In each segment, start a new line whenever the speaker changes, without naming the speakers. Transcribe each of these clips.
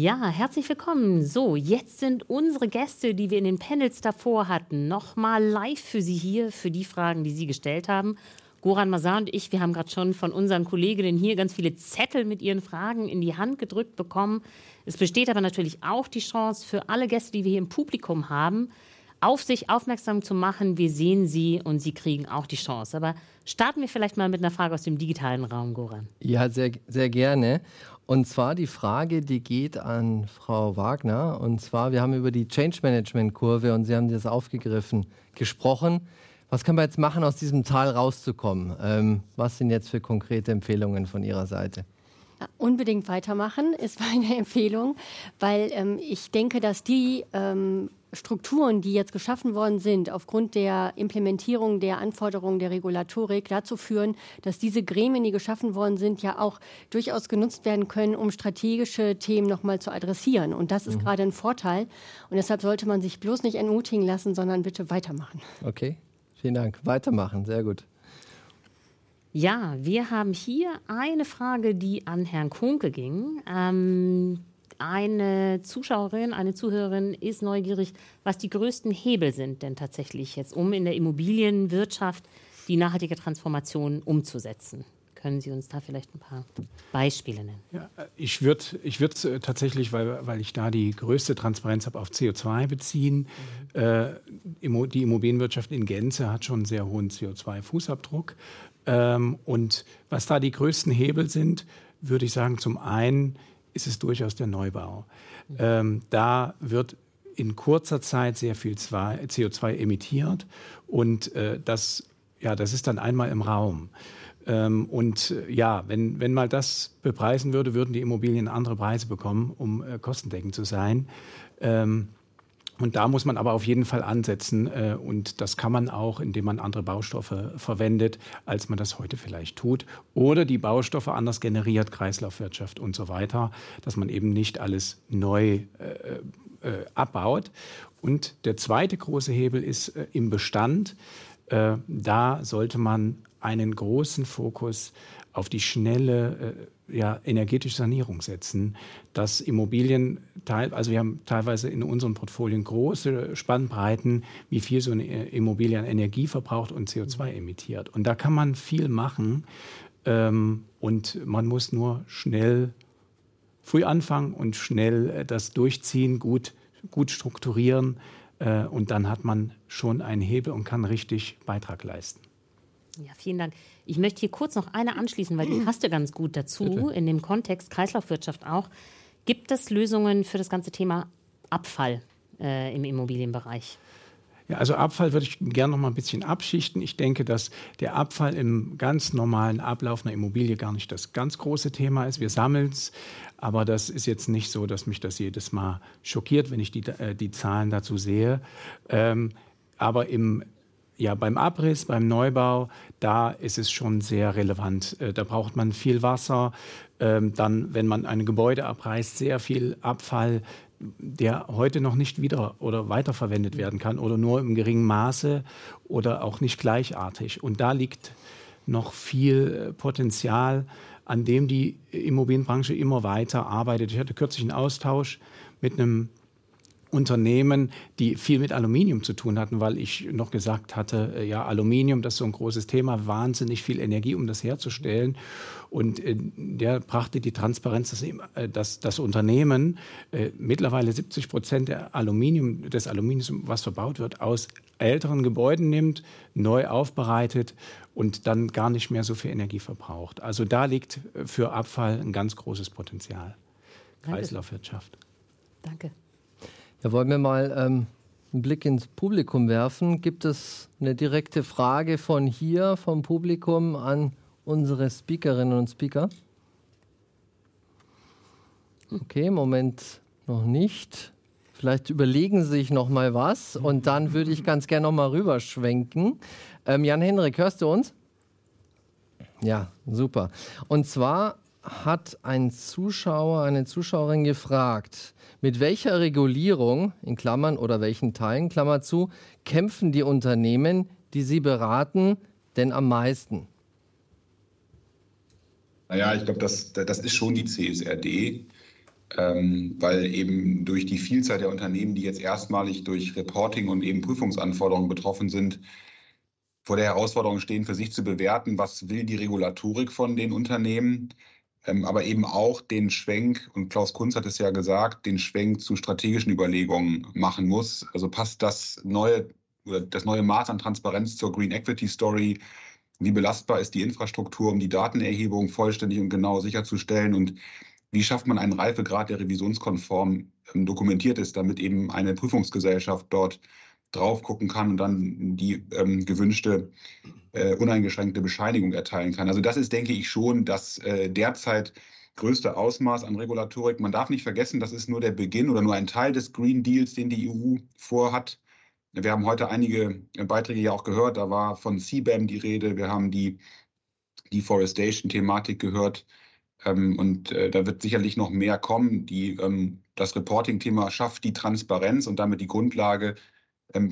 Ja, herzlich willkommen. So, jetzt sind unsere Gäste, die wir in den Panels davor hatten, nochmal live für Sie hier, für die Fragen, die Sie gestellt haben. Goran Mazar und ich, wir haben gerade schon von unseren Kolleginnen hier ganz viele Zettel mit ihren Fragen in die Hand gedrückt bekommen. Es besteht aber natürlich auch die Chance für alle Gäste, die wir hier im Publikum haben, auf sich aufmerksam zu machen. Wir sehen sie und sie kriegen auch die Chance. Aber starten wir vielleicht mal mit einer Frage aus dem digitalen Raum, Goran.
Ja, sehr, sehr gerne. Und zwar die Frage, die geht an Frau Wagner. Und zwar, wir haben über die Change Management Kurve und Sie haben das aufgegriffen gesprochen. Was kann man jetzt machen, aus diesem Tal rauszukommen? Ähm, was sind jetzt für konkrete Empfehlungen von Ihrer Seite?
Unbedingt weitermachen ist meine Empfehlung, weil ähm, ich denke, dass die ähm, Strukturen, die jetzt geschaffen worden sind, aufgrund der Implementierung der Anforderungen der Regulatorik dazu führen, dass diese Gremien, die geschaffen worden sind, ja auch durchaus genutzt werden können, um strategische Themen nochmal zu adressieren. Und das ist mhm. gerade ein Vorteil. Und deshalb sollte man sich bloß nicht entmutigen lassen, sondern bitte weitermachen.
Okay, vielen Dank. Weitermachen, sehr gut.
Ja, wir haben hier eine Frage, die an Herrn Kunke ging. Ähm, eine Zuschauerin, eine Zuhörerin ist neugierig, was die größten Hebel sind denn tatsächlich jetzt, um in der Immobilienwirtschaft die nachhaltige Transformation umzusetzen. Können Sie uns da vielleicht ein paar Beispiele nennen?
Ja, ich würde ich würd tatsächlich, weil, weil ich da die größte Transparenz habe, auf CO2 beziehen. Mhm. Äh, die Immobilienwirtschaft in Gänze hat schon einen sehr hohen CO2-Fußabdruck. Ähm, und was da die größten Hebel sind, würde ich sagen, zum einen ist es durchaus der Neubau. Ähm, da wird in kurzer Zeit sehr viel CO2 emittiert und äh, das, ja, das ist dann einmal im Raum. Ähm, und äh, ja, wenn, wenn mal das bepreisen würde, würden die Immobilien andere Preise bekommen, um äh, kostendeckend zu sein. Ähm, und da muss man aber auf jeden Fall ansetzen. Äh, und das kann man auch, indem man andere Baustoffe verwendet, als man das heute vielleicht tut. Oder die Baustoffe anders generiert, Kreislaufwirtschaft und so weiter, dass man eben nicht alles neu äh, äh, abbaut. Und der zweite große Hebel ist äh, im Bestand. Äh, da sollte man einen großen Fokus auf die schnelle äh, ja, energetische Sanierung setzen, dass Immobilien, also wir haben teilweise in unseren Portfolien große Spannbreiten, wie viel so eine Immobilie an Energie verbraucht und CO2 emittiert. Und da kann man viel machen ähm, und man muss nur schnell früh anfangen und schnell äh, das durchziehen, gut, gut strukturieren äh, und dann hat man schon einen Hebel und kann richtig Beitrag leisten.
Ja, vielen Dank. Ich möchte hier kurz noch eine anschließen, weil die passt ja ganz gut dazu, Bitte. in dem Kontext Kreislaufwirtschaft auch. Gibt es Lösungen für das ganze Thema Abfall äh, im Immobilienbereich?
Ja, also Abfall würde ich gerne noch mal ein bisschen abschichten. Ich denke, dass der Abfall im ganz normalen Ablauf einer Immobilie gar nicht das ganz große Thema ist. Wir sammeln es, aber das ist jetzt nicht so, dass mich das jedes Mal schockiert, wenn ich die, äh, die Zahlen dazu sehe. Ähm, aber im ja, beim Abriss, beim Neubau, da ist es schon sehr relevant. Äh, da braucht man viel Wasser. Ähm, dann, wenn man ein Gebäude abreißt, sehr viel Abfall, der heute noch nicht wieder oder weiterverwendet werden kann oder nur im geringen Maße oder auch nicht gleichartig. Und da liegt noch viel äh, Potenzial, an dem die Immobilienbranche immer weiter arbeitet. Ich hatte kürzlich einen Austausch mit einem Unternehmen, die viel mit Aluminium zu tun hatten, weil ich noch gesagt hatte, äh, ja, Aluminium, das ist so ein großes Thema, wahnsinnig viel Energie, um das herzustellen. Und äh, der brachte die Transparenz, dass, äh, dass das Unternehmen äh, mittlerweile 70 Prozent der Aluminium, des Aluminiums, was verbaut wird, aus älteren Gebäuden nimmt, neu aufbereitet und dann gar nicht mehr so viel Energie verbraucht. Also da liegt für Abfall ein ganz großes Potenzial. Danke. Kreislaufwirtschaft.
Danke.
Ja, wollen wir mal ähm, einen Blick ins Publikum werfen? Gibt es eine direkte Frage von hier, vom Publikum an unsere Speakerinnen und Speaker? Okay, Moment noch nicht. Vielleicht überlegen Sie sich noch mal was und dann würde ich ganz gerne noch mal rüberschwenken. Ähm, Jan-Henrik, hörst du uns? Ja, super. Und zwar hat ein Zuschauer, eine Zuschauerin gefragt, mit welcher Regulierung, in Klammern oder welchen Teilen, Klammer zu, kämpfen die Unternehmen, die Sie beraten, denn am meisten?
Naja, ich glaube, das, das ist schon die CSRD. ähm, weil eben durch die Vielzahl der Unternehmen, die jetzt erstmalig durch Reporting und eben Prüfungsanforderungen betroffen sind, vor der Herausforderung stehen, für sich zu bewerten, was will die Regulatorik von den Unternehmen, aber eben auch den Schwenk, und Klaus Kunz hat es ja gesagt, den Schwenk zu strategischen Überlegungen machen muss. Also passt das neue, das neue Maß an Transparenz zur Green Equity Story? Wie belastbar ist die Infrastruktur, um die Datenerhebung vollständig und genau sicherzustellen? Und wie schafft man einen Reifegrad, der revisionskonform ähm, dokumentiert ist, damit eben eine Prüfungsgesellschaft dort drauf gucken kann und dann die ähm, gewünschte äh, uneingeschränkte Bescheinigung erteilen kann. Also das ist, denke ich, schon das äh, derzeit größte Ausmaß an Regulatorik. Man darf nicht vergessen, das ist nur der Beginn oder nur ein Teil des Green Deals, den die EU vorhat. Wir haben heute einige Beiträge ja auch gehört. Da war von CBAM die Rede. Wir haben die Deforestation-Thematik gehört. Ähm, und äh, da wird sicherlich noch mehr kommen. Die, ähm, das Reporting-Thema schafft die Transparenz und damit die Grundlage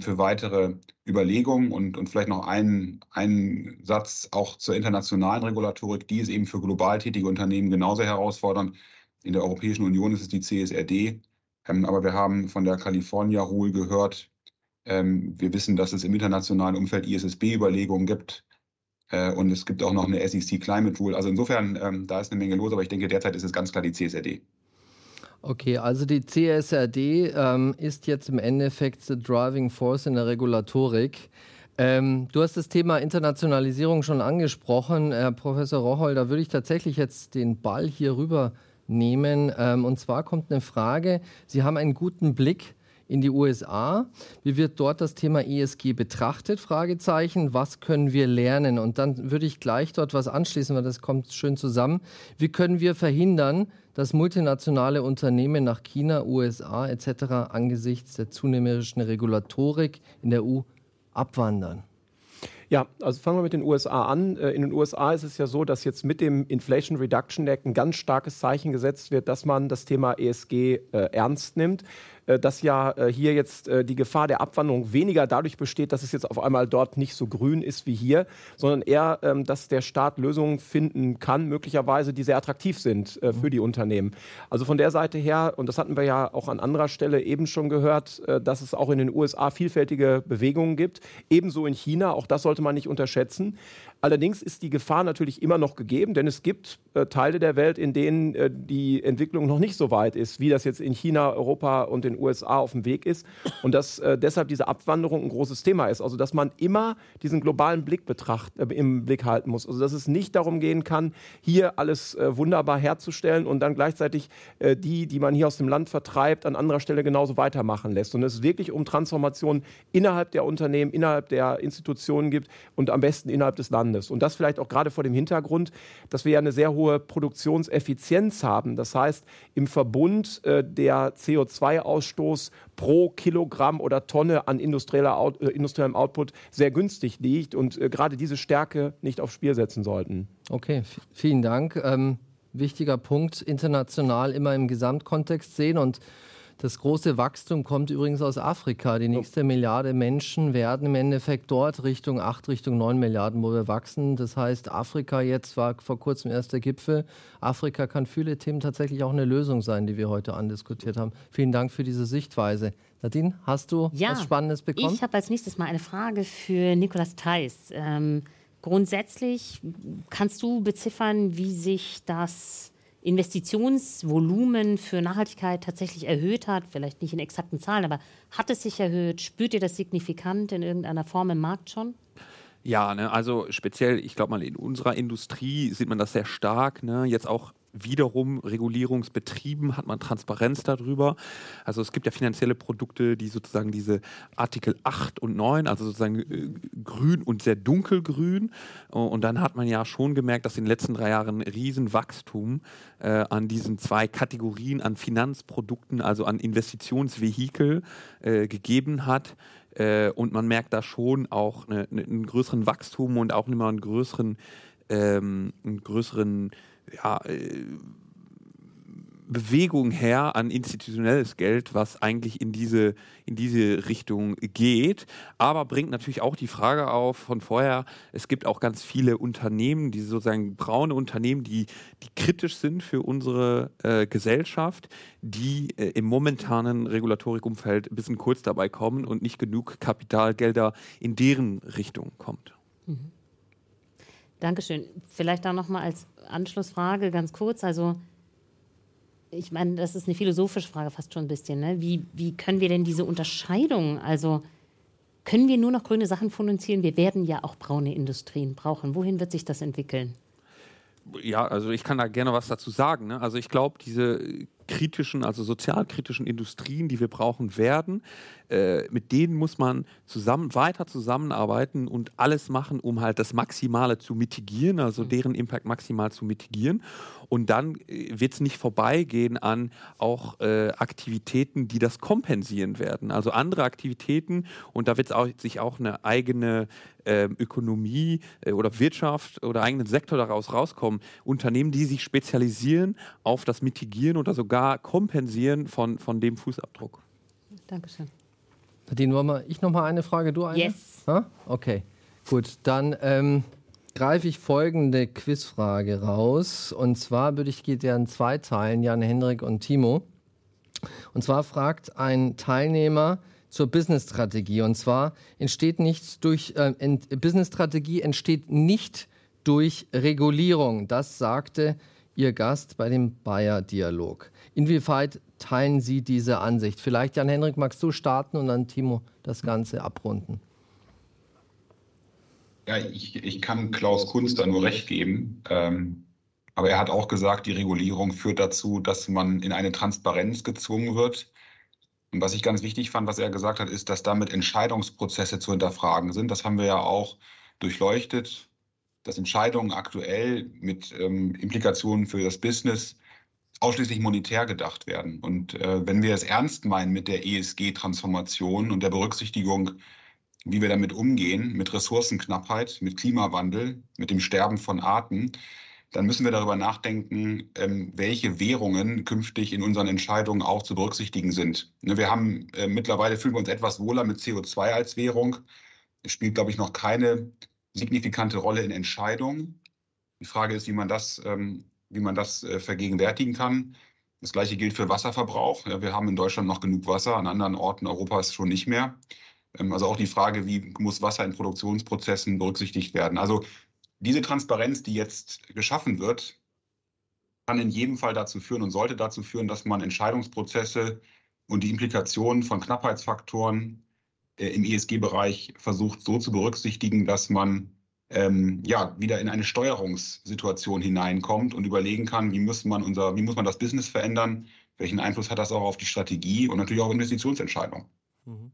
für weitere Überlegungen und, und vielleicht noch einen, einen Satz auch zur internationalen Regulatorik. Die ist eben für global tätige Unternehmen genauso herausfordernd. In der Europäischen Union ist es die CSRD. Ähm, aber wir haben von der California Rule gehört, ähm, wir wissen, dass es im internationalen Umfeld ISSB-Überlegungen gibt. Äh, und es gibt auch noch eine SEC Climate Rule. Also insofern, ähm, da ist eine Menge los, aber ich denke, derzeit ist es ganz klar die CSRD.
Okay, also die CSRD ähm, ist jetzt im Endeffekt the driving force in der Regulatorik. Ähm, du hast das Thema Internationalisierung schon angesprochen, Herr Professor Rocholl. Da würde ich tatsächlich jetzt den Ball hier rüber nehmen. Ähm, und zwar kommt eine Frage. Sie haben einen guten Blick in die USA. Wie wird dort das Thema ESG betrachtet? Fragezeichen. Was können wir lernen? Und dann würde ich gleich dort was anschließen, weil das kommt schön zusammen. Wie können wir verhindern, dass multinationale Unternehmen nach China, USA etc. angesichts der zunehmenden Regulatorik in der EU abwandern?
Ja, also fangen wir mit den USA an. Äh, in den USA ist es ja so, dass jetzt mit dem Inflation Reduction Act ein ganz starkes Zeichen gesetzt wird, dass man das Thema ESG äh, ernst nimmt. Äh, dass ja äh, hier jetzt äh, die Gefahr der Abwanderung weniger dadurch besteht, dass es jetzt auf einmal dort nicht so grün ist wie hier, sondern eher, ähm, dass der Staat Lösungen finden kann, möglicherweise, die sehr attraktiv sind für die Unternehmen. Also von der Seite her, und das hatten wir ja auch an anderer Stelle eben schon gehört, dass es auch in den USA vielfältige Bewegungen gibt, ebenso in China, auch das sollte man nicht unterschätzen. Allerdings ist die Gefahr natürlich immer noch gegeben, denn es gibt Teile der Welt, in denen die Entwicklung noch nicht so weit ist, wie das jetzt in China, Europa und den USA auf dem Weg ist. Und dass äh, deshalb diese Abwanderung ein großes Thema ist. Also dass man immer diesen globalen Blick betracht, äh, im Blick halten muss. Also dass es nicht darum gehen kann, hier alles äh, wunderbar herzustellen und dann gleichzeitig äh, die, die man hier aus dem Land vertreibt, an anderer Stelle genauso weitermachen lässt. Und es wirklich um Transformation innerhalb der Unternehmen, innerhalb der Institutionen gibt und am besten innerhalb des Landes. Landes. Und das vielleicht auch gerade vor dem Hintergrund, dass wir ja eine sehr hohe Produktionseffizienz haben. Das heißt, im Verbund äh, der CO2-Ausstoß pro Kilogramm oder Tonne an industrieller Out, äh, industriellem Output sehr günstig liegt und äh, gerade diese Stärke nicht aufs Spiel setzen sollten.
Okay, vielen Dank. Ähm, wichtiger Punkt, international immer im Gesamtkontext sehen und das große Wachstum kommt übrigens aus Afrika. Die nächste Milliarde Menschen werden im Endeffekt dort Richtung 8, Richtung 9 Milliarden, wo wir wachsen. Das heißt, Afrika jetzt war vor kurzem erst der Gipfel. Afrika kann viele Themen tatsächlich auch eine Lösung sein, die wir heute andiskutiert haben. Vielen Dank für diese Sichtweise. Nadine, hast du ja, was Spannendes bekommen?
Ich habe als nächstes mal eine Frage für Nikolas Theis. Ähm, grundsätzlich kannst du beziffern, wie sich das Investitionsvolumen für Nachhaltigkeit tatsächlich erhöht hat, vielleicht nicht in exakten Zahlen, aber hat es sich erhöht? Spürt ihr das signifikant in irgendeiner Form im Markt schon?
Ja, ne, also speziell, ich glaube mal, in unserer Industrie sieht man das sehr stark. Ne? Jetzt auch wiederum Regulierungsbetrieben hat man Transparenz darüber. Also es gibt ja finanzielle Produkte, die sozusagen diese Artikel 8 und 9, also sozusagen äh, grün und sehr dunkelgrün. Und dann hat man ja schon gemerkt, dass in den letzten drei Jahren Riesenwachstum äh, an diesen zwei Kategorien an Finanzprodukten, also an Investitionsvehikel äh, gegeben hat. Äh, und man merkt da schon auch eine, einen größeren Wachstum und auch immer einen größeren, ähm, einen größeren ja, äh, Bewegung her an institutionelles Geld, was eigentlich in diese, in diese Richtung geht. Aber bringt natürlich auch die Frage auf von vorher, es gibt auch ganz viele Unternehmen, die sozusagen braune Unternehmen, die, die kritisch sind für unsere äh, Gesellschaft, die äh, im momentanen Regulatorikumfeld ein bisschen kurz dabei kommen und nicht genug Kapitalgelder in deren Richtung kommt. Mhm.
Dankeschön. Vielleicht da nochmal als Anschlussfrage ganz kurz. Also ich meine, das ist eine philosophische Frage fast schon ein bisschen. Ne? Wie, wie können wir denn diese Unterscheidung, also können wir nur noch grüne Sachen finanzieren? Wir werden ja auch braune Industrien brauchen. Wohin wird sich das entwickeln?
Ja, also ich kann da gerne was dazu sagen. Ne? Also ich glaube, diese kritischen, also sozialkritischen Industrien, die wir brauchen werden, äh, mit denen muss man zusammen, weiter zusammenarbeiten und alles machen, um halt das Maximale zu mitigieren, also mhm. deren Impact maximal zu mitigieren. Und dann äh, wird es nicht vorbeigehen an auch äh, Aktivitäten, die das kompensieren werden. Also andere Aktivitäten und da wird sich auch eine eigene äh, Ökonomie äh, oder Wirtschaft oder eigenen Sektor daraus rauskommen. Unternehmen, die sich spezialisieren auf das Mitigieren oder sogar Kompensieren von, von dem Fußabdruck.
Dankeschön.
Nadine, wollen wir ich noch mal eine Frage, du eine?
Yes.
Ha? Okay, gut. Dann ähm, greife ich folgende Quizfrage raus. Und zwar würde ich in zwei Teilen, Jan, Hendrik und Timo. Und zwar fragt ein Teilnehmer zur Business-Strategie. Und zwar entsteht nicht durch äh, Business-Strategie entsteht nicht durch Regulierung. Das sagte Ihr Gast bei dem Bayer-Dialog. Inwieweit teilen Sie diese Ansicht? Vielleicht, Jan-Henrik, magst du starten und dann Timo das Ganze abrunden.
Ja, ich, ich kann Klaus Kunz da nur recht geben. Ähm, aber er hat auch gesagt, die Regulierung führt dazu, dass man in eine Transparenz gezwungen wird. Und was ich ganz wichtig fand, was er gesagt hat, ist, dass damit Entscheidungsprozesse zu hinterfragen sind. Das haben wir ja auch durchleuchtet, dass Entscheidungen aktuell mit ähm, Implikationen für das Business ausschließlich monetär gedacht werden. Und äh, wenn wir es ernst meinen mit der ESG-Transformation und der Berücksichtigung, wie wir damit umgehen, mit Ressourcenknappheit, mit Klimawandel, mit dem Sterben von Arten, dann müssen wir darüber nachdenken, ähm, welche Währungen künftig in unseren Entscheidungen auch zu berücksichtigen sind. Ne, wir haben äh, mittlerweile fühlen wir uns etwas wohler mit CO2 als Währung. Es spielt, glaube ich, noch keine signifikante Rolle in Entscheidungen. Die Frage ist, wie man das ähm, wie man das äh, vergegenwärtigen kann. Das gleiche gilt für Wasserverbrauch. Wir haben in Deutschland noch genug Wasser, an anderen Orten Europas schon nicht mehr. Ähm, also auch die Frage, wie muss Wasser in Produktionsprozessen berücksichtigt werden. Also diese Transparenz, die jetzt geschaffen wird, kann in jedem Fall dazu führen und sollte dazu führen, dass man Entscheidungsprozesse und die Implikationen von Knappheitsfaktoren im ESG-Bereich versucht so zu berücksichtigen, dass man ähm, ja, wieder in eine Steuerungssituation hineinkommt und überlegen kann, wie muss man unser, wie muss man das Business verändern, welchen Einfluss hat das auch auf die Strategie und natürlich auch Investitionsentscheidungen.
Mhm.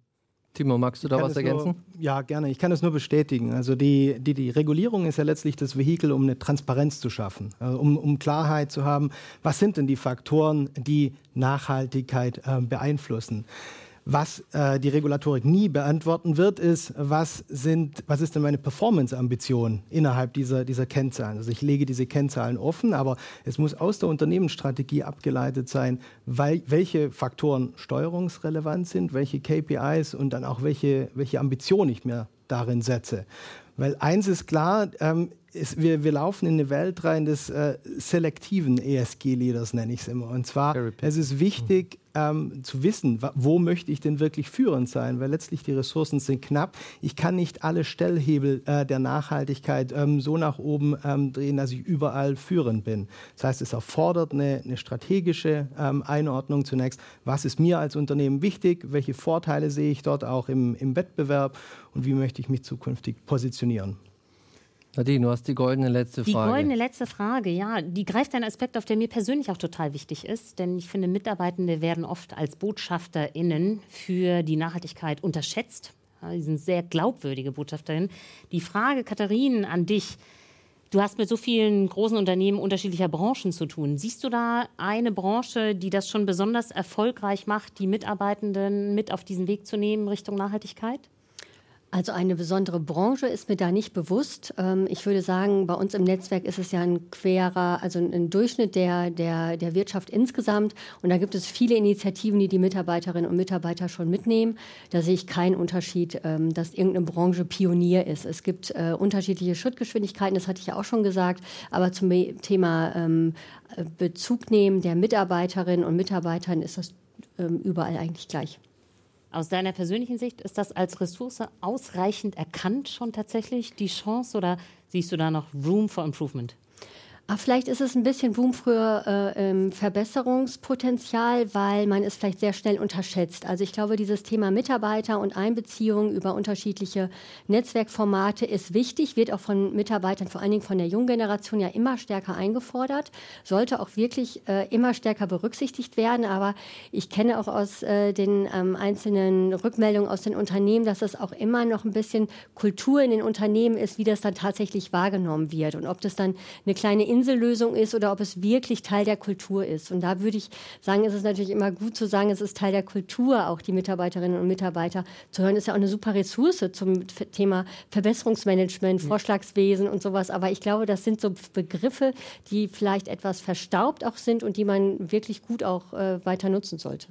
Timo, magst du da was ergänzen?
Nur, ja, gerne. Ich kann das nur bestätigen. Also die, die, die Regulierung ist ja letztlich das Vehikel, um eine Transparenz zu schaffen, also um, um Klarheit zu haben, was sind denn die Faktoren, die Nachhaltigkeit äh, beeinflussen. Was äh, die Regulatorik nie beantworten wird, ist, was, sind, was ist denn meine Performance-Ambition innerhalb dieser, dieser Kennzahlen? Also ich lege diese Kennzahlen offen, aber es muss aus der Unternehmensstrategie abgeleitet sein, weil, welche Faktoren steuerungsrelevant sind, welche KPIs und dann auch welche, welche Ambition ich mir darin setze. Weil eins ist klar, ähm, ist, wir, wir laufen in eine Welt rein des äh, selektiven ESG-Leaders, nenne ich es immer. Und zwar, es ist wichtig ähm, zu wissen, wo möchte ich denn wirklich führend sein, weil letztlich die Ressourcen sind knapp. Ich kann nicht alle Stellhebel äh, der Nachhaltigkeit ähm, so nach oben ähm, drehen, dass ich überall führend bin. Das heißt, es erfordert eine, eine strategische ähm, Einordnung zunächst. Was ist mir als Unternehmen wichtig? Welche Vorteile sehe ich dort auch im, im Wettbewerb? Und wie möchte ich mich zukünftig positionieren?
Nadine, du hast die goldene letzte
Frage.
Die
goldene letzte Frage, ja, die greift einen Aspekt auf, der mir persönlich auch total wichtig ist. Denn ich finde, Mitarbeitende werden oft als BotschafterInnen für die Nachhaltigkeit unterschätzt. Ja, die sind sehr glaubwürdige BotschafterInnen. Die Frage, Katharine, an dich. Du hast mit so vielen großen Unternehmen unterschiedlicher Branchen zu tun. Siehst du da eine Branche, die das schon besonders erfolgreich macht, die Mitarbeitenden mit auf diesen Weg zu nehmen Richtung Nachhaltigkeit?
Also eine besondere Branche ist mir da nicht bewusst. Ähm, ich würde sagen, bei uns im Netzwerk ist es ja ein querer, also ein Durchschnitt der, der, der Wirtschaft insgesamt. Und da gibt es viele Initiativen, die die Mitarbeiterinnen und Mitarbeiter schon mitnehmen. Da sehe ich keinen Unterschied, ähm, dass irgendeine Branche Pionier ist. Es gibt äh, unterschiedliche Schrittgeschwindigkeiten, das hatte ich ja auch schon gesagt. Aber zum Thema ähm, Bezug nehmen der Mitarbeiterinnen und Mitarbeitern ist das überall eigentlich gleich.
Aus deiner persönlichen Sicht ist das als Ressource ausreichend erkannt schon tatsächlich die Chance oder siehst du da noch Room for Improvement?
Ach, vielleicht ist es ein bisschen Boom für äh, Verbesserungspotenzial, weil man es vielleicht sehr schnell unterschätzt. Also ich glaube, dieses Thema Mitarbeiter und Einbeziehung über unterschiedliche Netzwerkformate ist wichtig, wird auch von Mitarbeitern, vor allen Dingen von der jungen Generation, ja immer stärker eingefordert, sollte auch wirklich äh, immer stärker berücksichtigt werden. Aber ich kenne auch aus äh, den ähm, einzelnen Rückmeldungen aus den Unternehmen, dass es auch immer noch ein bisschen Kultur in den Unternehmen ist, wie das dann tatsächlich wahrgenommen wird und ob das dann eine kleine Insellösung ist oder ob es wirklich Teil der Kultur ist. Und da würde ich sagen, ist es natürlich immer gut zu sagen, es ist Teil der Kultur, auch die Mitarbeiterinnen und Mitarbeiter zu hören, ist ja auch eine super Ressource zum Thema Verbesserungsmanagement, Vorschlagswesen und sowas. Aber ich glaube, das sind so Begriffe, die vielleicht etwas verstaubt auch sind und die man wirklich gut auch äh, weiter nutzen sollte.